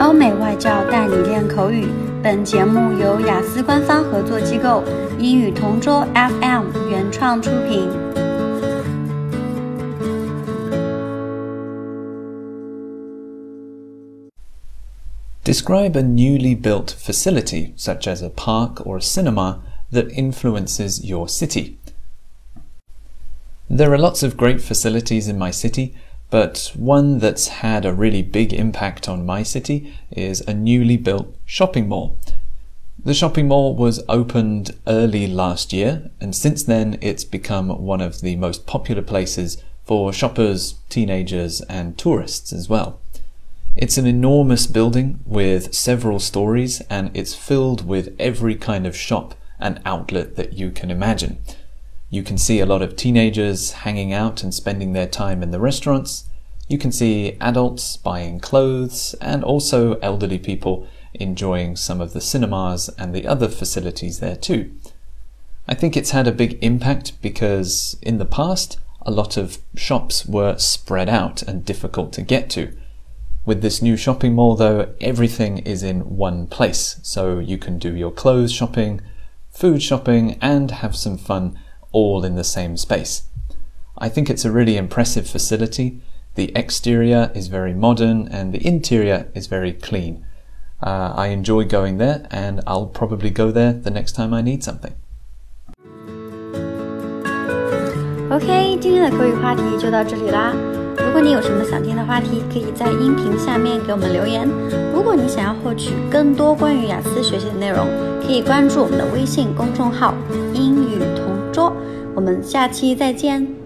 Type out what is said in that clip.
欧美外教带你练口语。本节目由雅思官方合作机构英语同桌 FM 原创出品。Describe a newly built facility, such as a park or a cinema, that influences your city. There are lots of great facilities in my city, but one that's had a really big impact on my city is a newly built shopping mall. The shopping mall was opened early last year, and since then it's become one of the most popular places for shoppers, teenagers, and tourists as well. It's an enormous building with several stories, and it's filled with every kind of shop and outlet that you can imagine. You can see a lot of teenagers hanging out and spending their time in the restaurants. You can see adults buying clothes and also elderly people enjoying some of the cinemas and the other facilities there too. I think it's had a big impact because in the past, a lot of shops were spread out and difficult to get to. With this new shopping mall, though, everything is in one place, so you can do your clothes shopping, food shopping, and have some fun all in the same space. I think it's a really impressive facility. The exterior is very modern and the interior is very clean. Uh, I enjoy going there and I'll probably go there the next time I need something. OK，今天的口语话题就到这里啦。如果你有什么想听的话题，可以在音频下面给我们留言。如果你想要获取更多关于雅思学习的内容，可以关注我们的微信公众号“英语同桌”。我 ”。们下期再见。